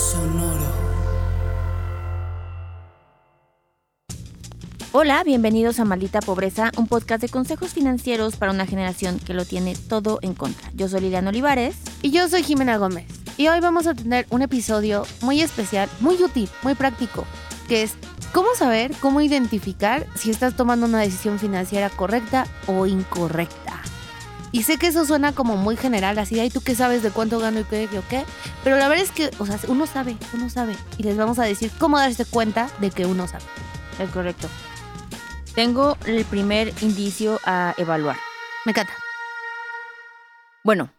Sonoro. Hola, bienvenidos a Maldita Pobreza, un podcast de consejos financieros para una generación que lo tiene todo en contra. Yo soy Liliana Olivares. Y yo soy Jimena Gómez. Y hoy vamos a tener un episodio muy especial, muy útil, muy práctico, que es cómo saber, cómo identificar si estás tomando una decisión financiera correcta o incorrecta. Y sé que eso suena como muy general, así de ahí tú qué sabes de cuánto gano y qué, o qué. Pero la verdad es que, o sea, uno sabe, uno sabe. Y les vamos a decir cómo darse cuenta de que uno sabe. Es correcto. Tengo el primer indicio a evaluar. Me encanta. Bueno,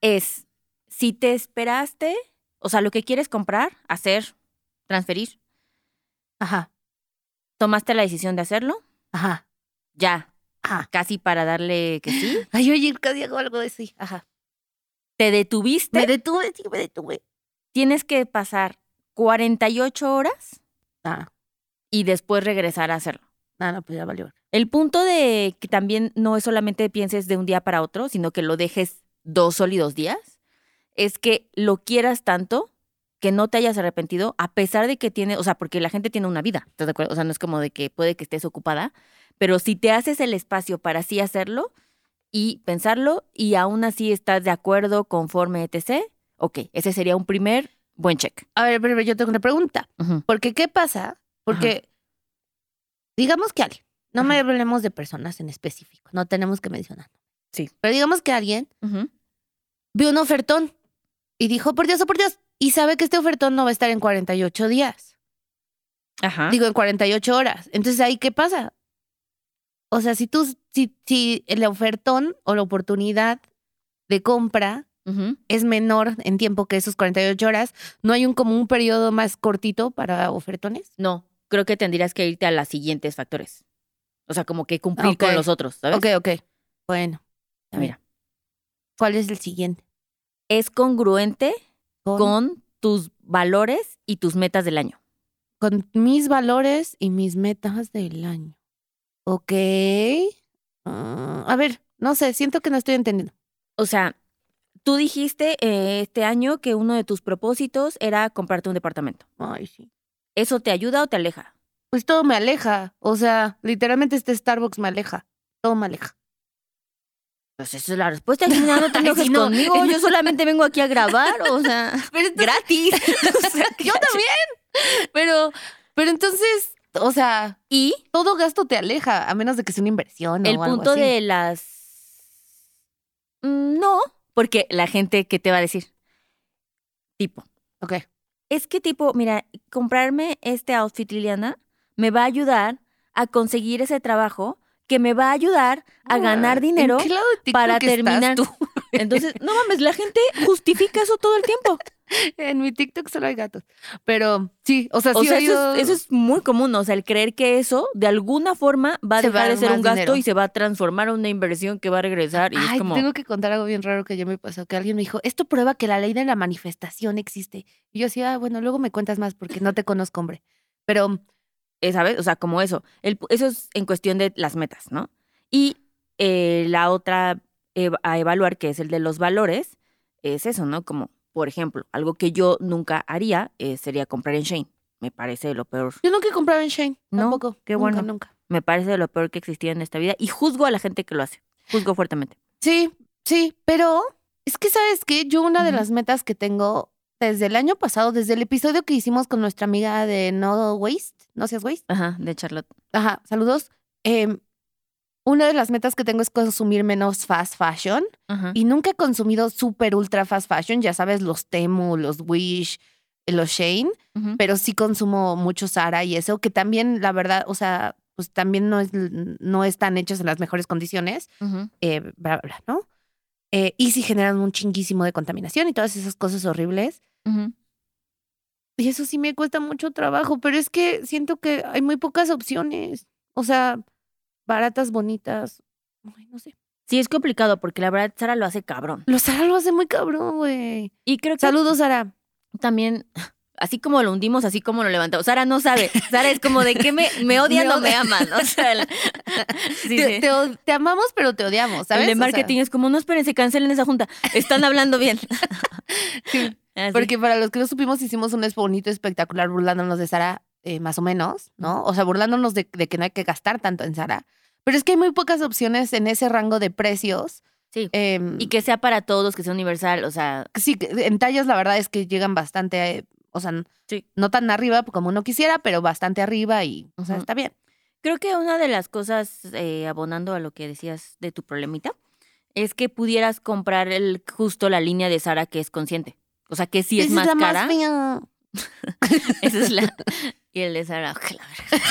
es si te esperaste, o sea, lo que quieres comprar, hacer, transferir, Ajá, tomaste la decisión de hacerlo, ajá, ya, ajá. casi para darle que sí, Ay, oye, casi hago algo de sí. Ajá. te detuviste, Me detuve, sí, me detuve. tienes que pasar 48 horas Ah, y después regresar a hacerlo. no, no, pues ya valió. El punto de que también no es solamente pienses de un día para otro, sino que lo dejes dos sólidos días, es que lo quieras tanto que no te hayas arrepentido, a pesar de que tiene, o sea, porque la gente tiene una vida, ¿estás de acuerdo? O sea, no es como de que puede que estés ocupada, pero si te haces el espacio para así hacerlo y pensarlo y aún así estás de acuerdo, conforme, etc., ok, ese sería un primer buen check. A ver, pero yo tengo una pregunta. Porque, ¿qué pasa? Porque, digamos que alguien, no me hablemos de personas en específico, no tenemos que mencionar. Sí. Pero digamos que alguien vio un ofertón y dijo, por Dios, oh, por Dios, y sabe que este ofertón no va a estar en 48 días, Ajá. digo, en 48 horas. Entonces, ¿ahí qué pasa? O sea, si tú, si, si el ofertón o la oportunidad de compra es menor en tiempo que esos 48 horas, ¿no hay un como un periodo más cortito para ofertones? No, creo que tendrías que irte a las siguientes factores. O sea, como que cumplir con los otros, ¿sabes? Ok, ok. Bueno, a ver, Mira, ¿cuál es el siguiente? es congruente Con, con tus valores y tus metas del año. con mis valores y mis metas del año. Ok. Ah, a ver, no sé, siento que no estoy entendiendo. O sea, tú dijiste eh, este año que uno de tus propósitos era comprarte un departamento. Ay, sí. ¿Eso te ayuda o te aleja? Pues todo me aleja. O sea, literalmente este Starbucks me aleja. Todo me aleja. Pues esa es la respuesta. Gina, no te enojes no. conmigo. Yo solamente vengo aquí a grabar, o sea, Pero entonces- gratis. O sea, yo también. Pero, pero entonces, o sea, Y todo gasto te aleja, a menos de que sea una inversión el o algo punto así. de las... Mm, No, porque la gente que te va a decir, tipo, Ok. es que tipo, mira, comprarme este outfit, Liliana, me va a ayudar a conseguir ese trabajo que me va a ayudar a ganar ¿En dinero para terminar. tú? Entonces, no mames, la gente justifica eso todo el tiempo. En mi TikTok solo hay gatos. Pero sí, o sea, O sí sea, he eso es, eso es muy común, o sea, el creer que eso de alguna forma va a Se dejar de ser un gasto dinero. y se va a transformar en una inversión que va a regresar y Ay, es como... tengo que contar algo bien raro que ya me pasó, que alguien me dijo, esto prueba que la ley de la manifestación existe. Y yo decía, ah, bueno, luego me cuentas más porque no te conozco, hombre. Pero, ¿sabes? O sea, como eso. El eso es en cuestión de las metas, ¿no? Y eh, la otra a evaluar, que es el de los valores, es eso, ¿no? Como, por ejemplo, algo que yo nunca haría eh, sería comprar en Shane. Me parece lo peor. yo nunca he comprado en Shane, No, tampoco. qué Nunca, bueno. Nunca. Me parece lo peor que existía en esta vida y juzgo a la gente que lo hace. Juzgo fuertemente. Sí, sí, pero es que, ¿sabes qué? Yo una de las metas que tengo desde el año pasado, desde el episodio que hicimos con nuestra amiga de No Waste, No Seas Waste, Ajá, de Charlotte. Ajá, saludos. Em, una de las metas que tengo es consumir menos fast fashion. Ajá. Y nunca he consumido super ultra fast fashion, ya sabes, los Temu, los Wish, los Shane, pero sí consumo mucho Zara y eso, que también, la verdad, o sea, pues también no, es, no están hechos en las mejores condiciones, eh, bla, bla, bla, ¿no? Eh, y sí generan un chinguísimo de contaminación y todas esas cosas horribles. Y eso sí me cuesta mucho trabajo, pero es que siento que hay muy pocas opciones. O sea, baratas, bonitas. Ay, no sé. Sí, es complicado porque la verdad Sara lo hace cabrón. Los Sara lo hace muy cabrón, güey. Y creo que Saludos, Sara. también, así como lo hundimos, así como lo levantamos. Sara no sabe. Sara es como de que me, me odian o me aman. O sea, sí, te, sí. te amamos, pero te odiamos, ¿sabes? El de O sea, marketing es como, no esperen, se cancelen esa junta. Están hablando bien. sí. Así. Porque para los que no supimos, hicimos un bonito espectacular burlándonos de Sara, eh, más o menos, ¿no? O sea, burlándonos de, de que no hay que gastar tanto en Sara. Pero es que hay muy pocas opciones en ese rango de precios. Sí. em, Y que sea para todos, que sea universal, o sea, sí, en tallas la verdad es que llegan bastante, eh, o sea, Sí. no tan arriba como uno quisiera, pero bastante arriba y, o sea, está bien. Creo que una de las cosas, eh, abonando a lo que decías de tu problemita, es que pudieras comprar el, justo la línea de Sara que es consciente. O sea, que sí es más la cara. Esa es la. Y el de Sara, "Oje, la verga".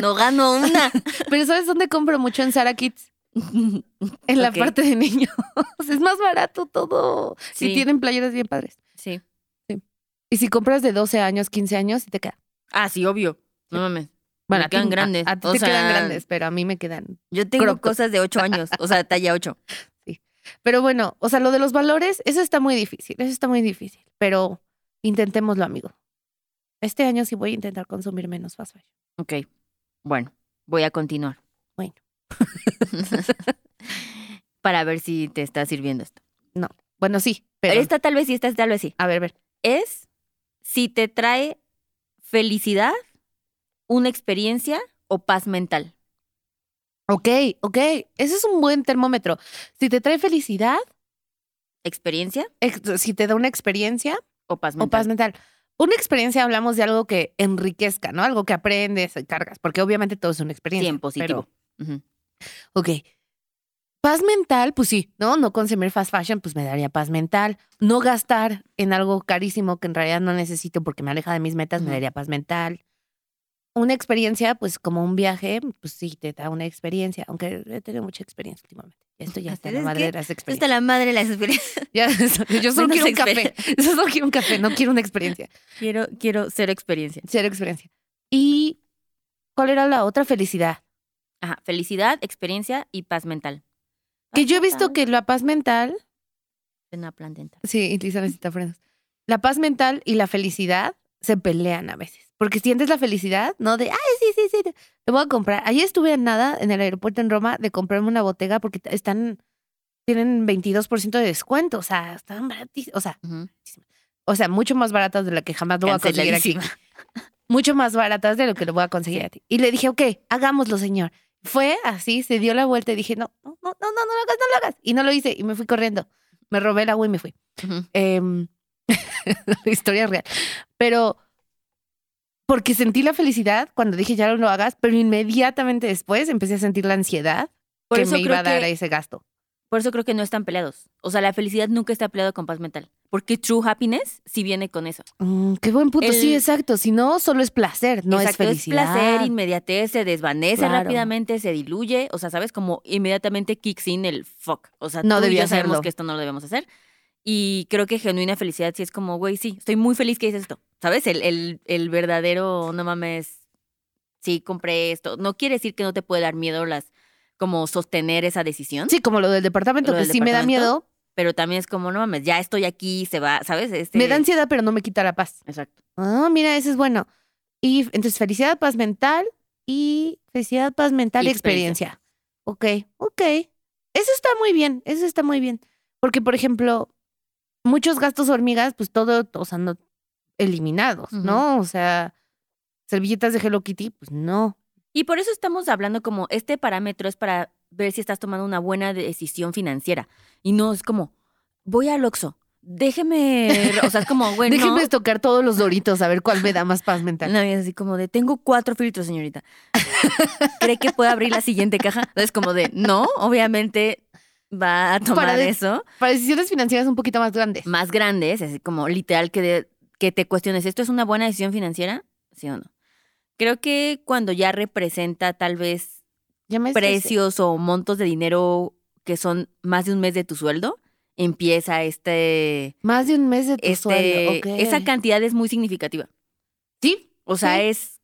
No gano una. Pero ¿sabes dónde compro mucho en Sara Kids? En la parte de niños. es más barato todo. Sí. Y tienen playeras bien padres. Sí. Y si compras de 12 años, 15 años, sí te queda. Ah, sí, obvio. No mames. Bueno, Me a quedan a- grandes. A, ti O te quedan grandes, pero a mí me quedan. Yo tengo cosas de 8 años, o sea, talla 8. Pero bueno, o sea, lo de los valores, eso está muy difícil. Eso está muy difícil. Pero intentémoslo, amigo. Este año sí voy a intentar consumir menos fast fashion. Ok. Bueno, voy a continuar. Bueno. Para ver si te está sirviendo esto. Bueno, sí, pero. Esta tal vez sí, esta tal vez sí. A ver, a ver. Es si te trae felicidad, una experiencia o paz mental. Ok, ok. Ese es un buen termómetro. Si te trae felicidad, ¿Experiencia ex- si te da una experiencia o paz o mental? paz mental. Una experiencia hablamos de algo que enriquezca, ¿no? Algo que aprendes, cargas, porque obviamente todo es una experiencia. Sí, positivo. Ok. Paz mental, pues sí, ¿no? No consumir fast fashion, pues me daría paz mental. No gastar en algo carísimo que en realidad no necesito porque me aleja de mis metas, me daría paz mental. Una experiencia, pues como un viaje, pues sí, te da una experiencia, aunque he tenido mucha experiencia últimamente. Esto ya está en la madre de las experiencias. está la madre de las experiencias. Ya, yo solo quiero un café. Yo solo quiero un café, no quiero una experiencia. Quiero, quiero cero experiencia. Cero experiencia. ¿Y cuál era la otra felicidad? Ajá, felicidad, experiencia y paz mental. Que Paz yo he visto mental. que la paz mental, Una plantita. sí, Lisa necesita frenos. La paz mental y la felicidad se pelean a veces. Porque sientes la felicidad, ¿no? De, ay, sí, sí, sí, te voy a comprar. Ayer estuve en nada en el aeropuerto en Roma de comprarme una botega porque están, tienen 22% de descuento. O sea, están baratísimas. O sea, Ujú. o sea, mucho más baratas de la que jamás lo voy a conseguir aquí. Mucho más baratas de lo que lo voy a conseguir a ti. Y le dije, ok, hagámoslo, señor. Fue así, se dio la vuelta y dije, no, no, no, no, no, no lo hagas, no lo hagas. Y no lo hice y me fui corriendo. Me robé el agua y me fui. Ujú. Em, la historia es real. Pero porque sentí la felicidad cuando dije, ya no lo hagas, pero inmediatamente después empecé a sentir la ansiedad Por que eso me iba a dar que- ese gasto. Por eso creo que no están peleados. O sea, la felicidad nunca está peleado con paz mental. Porque true happiness sí viene con eso. Mm, qué buen punto. Sí, El- exacto. Si no, solo es placer, no Exacto, es felicidad. placer, inmediatez, se desvanece Claro. rápidamente, se diluye. O sea, ¿sabes? Como inmediatamente kicks in el fuck. O sea, No tú y yo sabemos hacerlo. que esto no lo debemos hacer. Y creo que genuina felicidad sí es como, güey, sí, estoy muy feliz que hice esto. ¿Sabes? El, el, el verdadero, no mames, sí, compré esto. No quiere decir que no te puede dar miedo las, como sostener esa decisión. Sí, como lo del departamento, Lo que del sí me da miedo. Pero también es como, no mames, ya estoy aquí, se va, ¿sabes? Este... Me da ansiedad, pero no me quita la paz. Exacto. Ah, mira, ese es bueno. Y entonces, felicidad, paz mental y felicidad, paz mental y Y experiencia. Ok, ok. Eso está muy bien, eso está muy bien. Porque, por ejemplo, muchos gastos hormigas, pues todo, o sea, no eliminados, ¿no? O sea, servilletas de Hello Kitty, pues no. Y por eso estamos hablando como este parámetro es para ver si estás tomando una buena decisión financiera. Y no es como, voy al Oxxo, déjeme, o sea, es como, güey, no. Déjenme tocar todos los doritos a ver cuál me da más paz mental. No, y es así como de, tengo cuatro filtros, señorita. ¿Cree que puede abrir la siguiente caja? Es como de, no, obviamente va a tomar Para eso. Para decisiones financieras un poquito más grandes. Más grandes, así como literal que, de- que te cuestiones, ¿esto es una buena decisión financiera? ¿Sí o no? Creo que cuando ya representa tal vez precios o montos de dinero que son más de un mes de tu sueldo, empieza este, Más de un mes de tu este sueldo. esa cantidad es muy significativa. Sí, O sea, Sí. es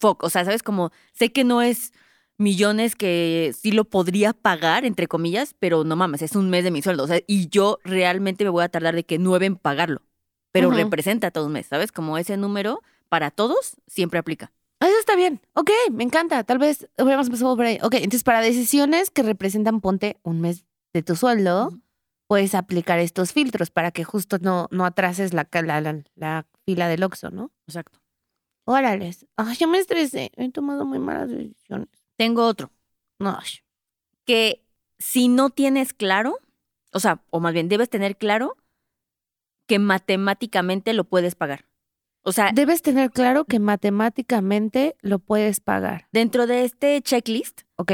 o sea, sabes como sé que no es millones que sí lo podría pagar entre comillas, pero no mames, es un mes de mi sueldo, o sea, y yo realmente me voy a tardar de que nueve en pagarlo. Pero representa todo un mes, ¿sabes? Como ese número para todos siempre aplica. Eso está bien. Ok, me encanta. Tal vez hubiéramos empezado por ahí. Ok, entonces para decisiones que representan, ponte un mes de tu sueldo, puedes aplicar estos filtros para que justo no, no atrases la, la, la- la fila del Oxxo, ¿no? Exacto. Órales. Ay, yo me estresé. He tomado muy malas decisiones. Tengo otro. No. Que si no tienes claro, o sea, o más bien debes tener claro que matemáticamente lo puedes pagar. O sea, Debes tener claro que matemáticamente lo puedes pagar. dentro de este checklist Ok.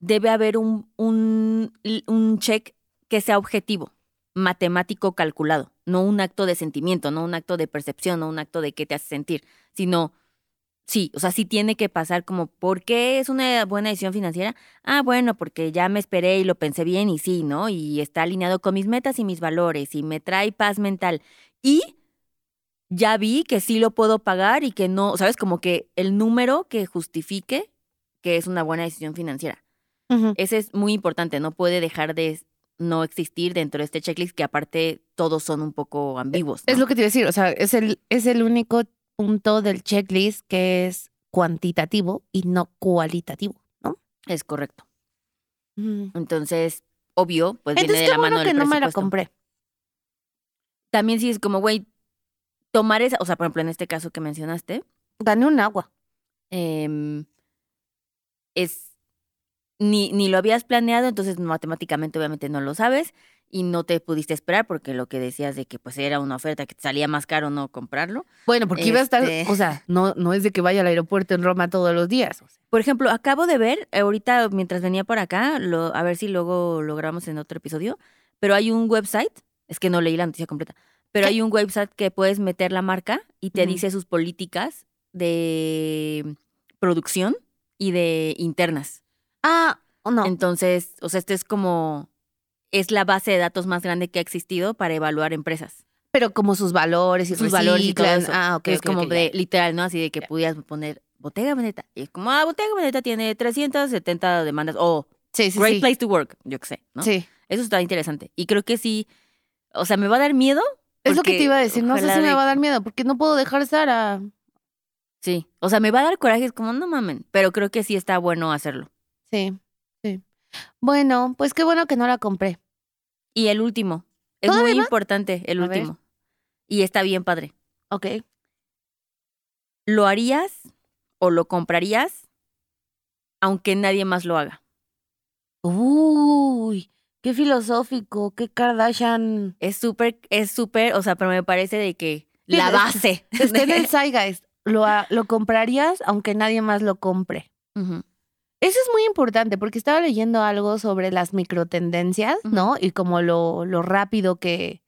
debe haber un, un, un check que sea objetivo, matemático calculado, no un acto de sentimiento, no un acto de percepción, no un acto de qué te hace sentir, sino, sí, o sea, sí tiene que pasar como, ¿por qué es una buena decisión financiera? Ah, bueno, porque ya me esperé y lo pensé bien y sí, ¿no? Y está alineado con mis metas y mis valores y me trae paz mental. Y ya vi que sí lo puedo pagar y que no, ¿sabes? Como que el número que justifique que es una buena decisión financiera. Ese es muy importante, no puede dejar de no existir dentro de este checklist que aparte todos son un poco ambiguos. Es lo que te iba a decir. O sea, es el, es el único punto del checklist que es cuantitativo y no cualitativo, ¿no? Es correcto. Ujú. Entonces, obvio, pues Entonces, viene de la bueno mano que no me la compré. También sí es como, güey, tomar esa, o sea, por ejemplo, en este caso que mencionaste, Gané un agua. em, es ni, ni lo habías planeado, entonces matemáticamente obviamente no lo sabes y no te pudiste esperar porque lo que decías de que pues era una oferta que te salía más caro no comprarlo. Bueno, porque iba a estar, Este- o sea, no, no es de que vaya al aeropuerto en Roma todos los días. Por ejemplo, acabo de ver, ahorita mientras venía por acá, lo, a ver si luego lo grabamos en otro episodio, pero hay un website, es que no leí la noticia completa, pero ¿Qué? hay un website que puedes meter la marca y te dice sus políticas de producción y de internas. Ah, o no. Entonces, o sea, este es como, es la base de datos más grande que ha existido para evaluar empresas. pero como sus valores y Sus valores y todo eso. Ah, ok. que es como de, literal, ¿no? Así de que pudieras poner Bottega Veneta. Y es como, ah, Bottega Veneta tiene 370 demandas. O Sí, sí, Great sí. Place to Work, yo qué sé, ¿no? Sí. Eso está interesante. Y creo que sí, o sea, me va a dar miedo. Es lo que te iba a decir. No sé si me va a dar miedo porque no puedo dejar Sara. Sí, o sea, me va a dar coraje, es como, no mamen, pero creo que sí está bueno hacerlo. Sí. Bueno, pues qué bueno que no la compré. Y el último, es ¿Todavía muy va? importante el A ver. último. Y está bien padre. Ok. ¿Lo harías o lo comprarías aunque nadie más lo haga? Uy, qué filosófico, qué Kardashian. Es súper, es súper, o sea, pero me parece de que la es- base. Está en de- el Zeitgeist. Lo, lo comprarías aunque nadie más lo compre. Ujú, Eso es muy importante porque estaba leyendo algo sobre las microtendencias. ¿no? Y como lo, lo rápido que...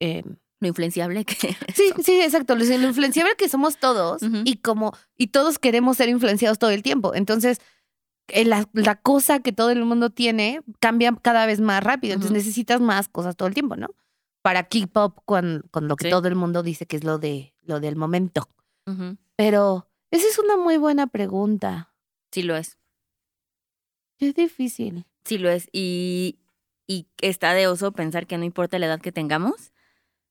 eh, Lo influenciable que... sí, sí, exacto. Lo, influenciable que somos todos y como... Y todos queremos ser influenciados todo el tiempo. Entonces, eh, la, la cosa que todo el mundo tiene cambia cada vez más rápido. Entonces necesitas más cosas todo el tiempo, ¿no? Para keep up con, con lo que Sí. todo el mundo dice que es lo, de, lo del momento. Pero esa es una muy buena pregunta. Sí lo es. Es difícil. Sí lo es. Y, y está de oso pensar que no importa la edad que tengamos,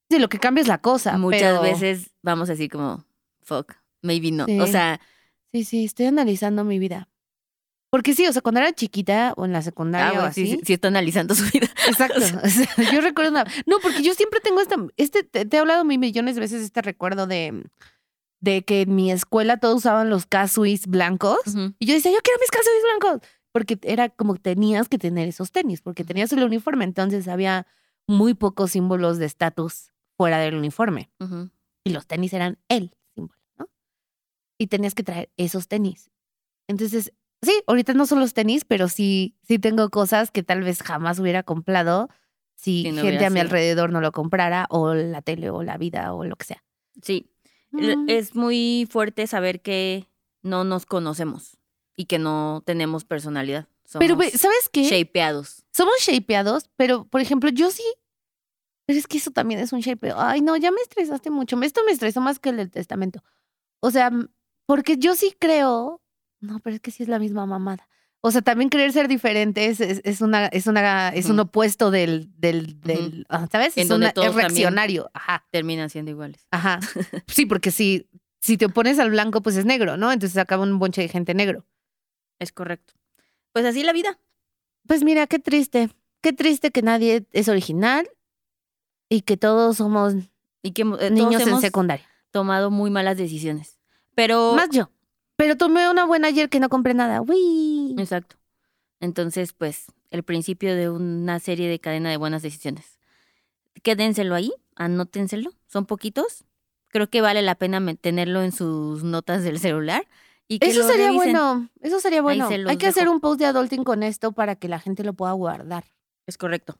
Sí, lo que cambia es la cosa. muchas pero- veces vamos a decir como, fuck, maybe no. Sí. O sea, Sí, sí, estoy analizando mi vida. Porque sí, o sea, cuando era chiquita o en la secundaria ah, o así. sí, sí, sí está analizando su vida. Exacto. o sea, yo recuerdo una. No, porque yo siempre tengo esta. Este, te, te he hablado mil millones de veces este recuerdo de, de que en mi escuela todos usaban los casuis blancos. Y yo decía, yo quiero mis casuis blancos. Porque era como tenías que tener esos tenis, porque tenías el uniforme. Entonces había muy pocos símbolos de estatus fuera del uniforme. y los tenis eran el símbolo, ¿no? Y tenías que traer esos tenis. Entonces, sí, ahorita no son los tenis, pero sí, sí tengo cosas que tal vez jamás hubiera comprado si Si no gente a mi alrededor no lo comprara, o la tele, o la vida, o lo que sea. Sí, Mm. es muy fuerte saber que no nos conocemos y que no tenemos personalidad. Somos Pero, ¿sabes qué? shapeados. Somos shapeados, pero, por ejemplo, yo sí. Pero es que eso también es un shapeo. Ay, no, ya me estresaste mucho. Esto me estresó más que el del testamento. O sea, porque yo sí creo. No, pero es que sí es la misma mamada. O sea, también querer ser diferente es, es, es una, es una, es un opuesto del, del, del, ah, ¿sabes? En es, donde una- todos es también- reaccionario. Ajá, Terminan siendo iguales. ajá. Sí, porque si, si te opones al blanco, pues es negro, ¿no? Entonces acaba un bonche de gente negro. Es correcto. Pues así la vida. Pues mira, qué triste. qué triste que nadie es original y que todos somos Y que eh, todos niños en hemos secundaria. tomado muy malas decisiones. Pero. Más yo. Pero tomé una buena ayer que no compré nada. Uy. Exacto. Entonces, pues, el principio de una serie de cadena de buenas decisiones. Quédenselo ahí, anótenselo. Son poquitos. Creo que vale la pena tenerlo en sus notas del celular. Y que Eso sería revisen. bueno. Eso sería bueno. Hay que hacer un post de adulting con esto para que la gente lo pueda guardar. Es correcto.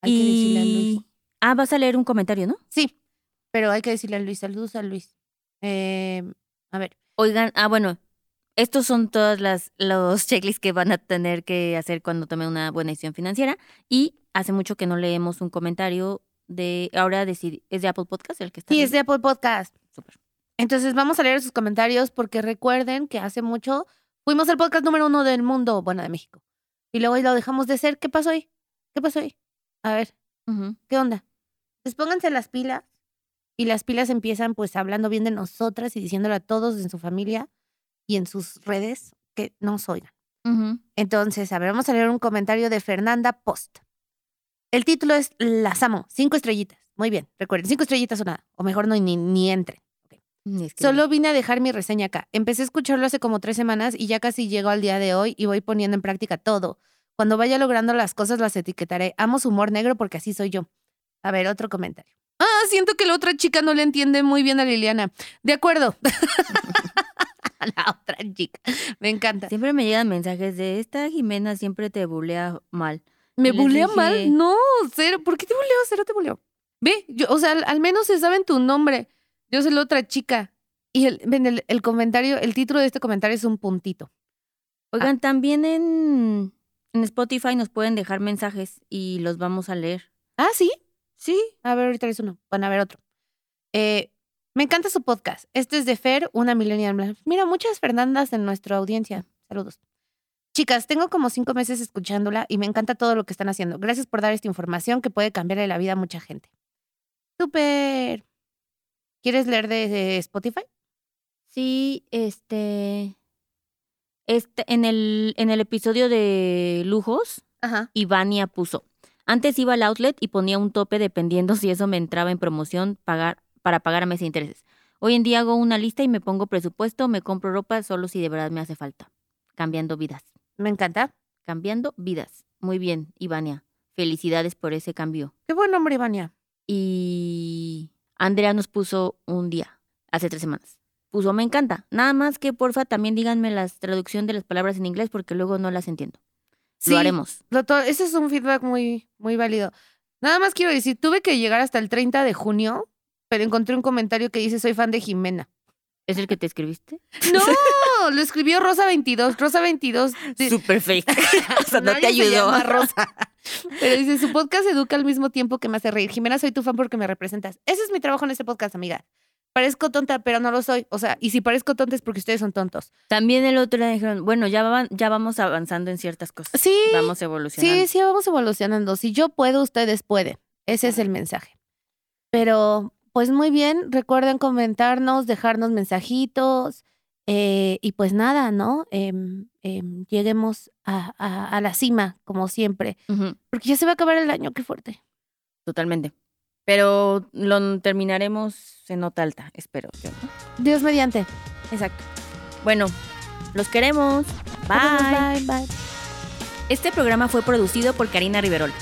Hay que decirle a Luis. Ah, vas a leer un comentario, ¿no? Sí, pero hay que decirle a Luis. Saludos a Luis. Eh, a ver. Oigan, ah, bueno, estos son todas las los checklists que van a tener que hacer cuando tomen una buena decisión financiera. Y hace mucho que no leemos un comentario de, ahora decidi- es de Apple Podcast el que está. Sí, es de Apple Podcast. Súper. Entonces vamos a leer sus comentarios porque recuerden que hace mucho fuimos el podcast número uno del mundo, bueno, de México. Y luego lo dejamos de ser. ¿Qué pasó ahí? ¿Qué pasó ahí? A ver. ¿qué onda? Pues pónganse las pilas y las pilas empiezan pues hablando bien de nosotras y diciéndole a todos en su familia y en sus redes que nos oigan. Entonces, a ver, vamos a leer un comentario de Fernanda Post. El título es Las amo, cinco estrellitas. Muy bien, recuerden, cinco estrellitas o nada. O mejor no, ni, ni entre. Y es que- Solo vine a dejar mi reseña acá. Empecé a escucharlo hace como tres semanas y ya casi llego al día de hoy y voy poniendo en práctica todo. Cuando vaya logrando las cosas las etiquetaré. Amo su humor negro porque así soy yo. A ver, otro comentario. Ah, siento que la otra chica no le entiende muy bien a Liliana. De acuerdo. La otra chica. Me encanta. Siempre me llegan mensajes de esta Jimena siempre te bulea mal. ¿Me bulea dije- mal? No, cero. ¿Por qué te buleo? Cero te buleo. Ve, yo, o sea, al, al menos se saben tu nombre. Yo soy la otra chica. Y el, ven, el, el comentario, el título de este comentario es un puntito. Oigan, también en, en Spotify nos pueden dejar mensajes y los vamos a leer. Ah, sí. Sí. A ver, ahorita es uno. Van a ver otro. Eh, me encanta su podcast. Este es de Fer, una millennial. Mira, muchas Fernandas en nuestra audiencia. Saludos. Chicas, tengo como cinco meses escuchándola y me encanta todo lo que están haciendo. Gracias por dar esta información que puede cambiarle la vida a mucha gente. Súper. ¿Quieres leer de, de Spotify? Sí, este. Este, en el, en el episodio de lujos, Ajá. Ivania puso. Antes iba al outlet y ponía un tope dependiendo si eso me entraba en promoción pagar, para pagar a de intereses. Hoy en día hago una lista y me pongo presupuesto, me compro ropa solo si de verdad me hace falta. Cambiando vidas. Me encanta. Cambiando vidas. Muy bien, Ivania. Felicidades por ese cambio. Qué buen nombre, Ivania. Y Andrea nos puso un día, hace tres semanas. Puso, me encanta. Nada más que porfa también díganme la traducción de las palabras en inglés porque luego no las entiendo. Sí. Lo haremos. Lo ese es un feedback muy, muy válido. Nada más quiero decir, tuve que llegar hasta el 30 de junio, pero encontré un comentario que dice soy fan de Jimena. ¿Es el que te escribiste? No, lo escribió Rosa 22. Rosa 22. de- Súper fake. o sea, no te se ayudó. Rosa. Pero dice, su podcast educa al mismo tiempo que me hace reír. Jimena, soy tu fan porque me representas. Ese es mi trabajo en este podcast, amiga. Parezco tonta, pero no lo soy. O sea, y si parezco tonta es porque ustedes son tontos. También el otro día dijeron, bueno, ya, van- ya vamos avanzando en ciertas cosas. Sí, Vamos evolucionando. sí, sí, vamos evolucionando. Si yo puedo, ustedes pueden. Ese es el mensaje. Pero, pues muy bien, recuerden comentarnos, dejarnos mensajitos. eh, y pues nada, ¿no? Em, em, lleguemos a, a- a la cima, como siempre. Porque ya se va a acabar el año, qué fuerte. totalmente. Pero lo terminaremos en nota alta, espero. yo, ¿no? Dios mediante. Exacto. Bueno, los queremos. Bye. Bye, bye. Este programa fue producido por Karina Riverol.